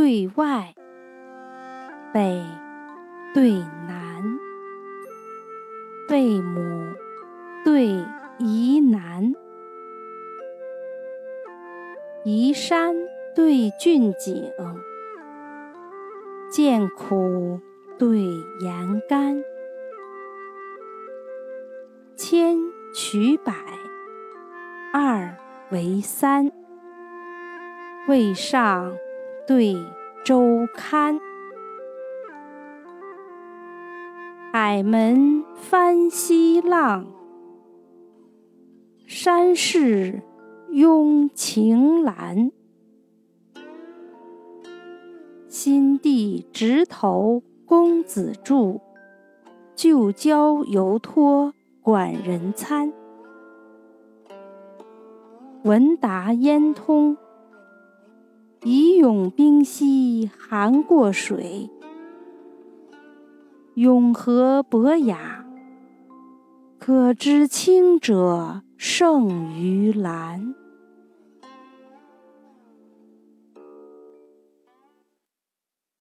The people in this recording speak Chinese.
对外，北对南，贝母对宜南，宜山对峻景，见苦对严甘，千取百，二为三，渭上对周刊，海门翻西浪，山势拥晴岚。新地直投公子住，旧交犹托管人餐。闻达焉通，以咏冰溪寒过水。永和博雅，可知清者胜于蓝。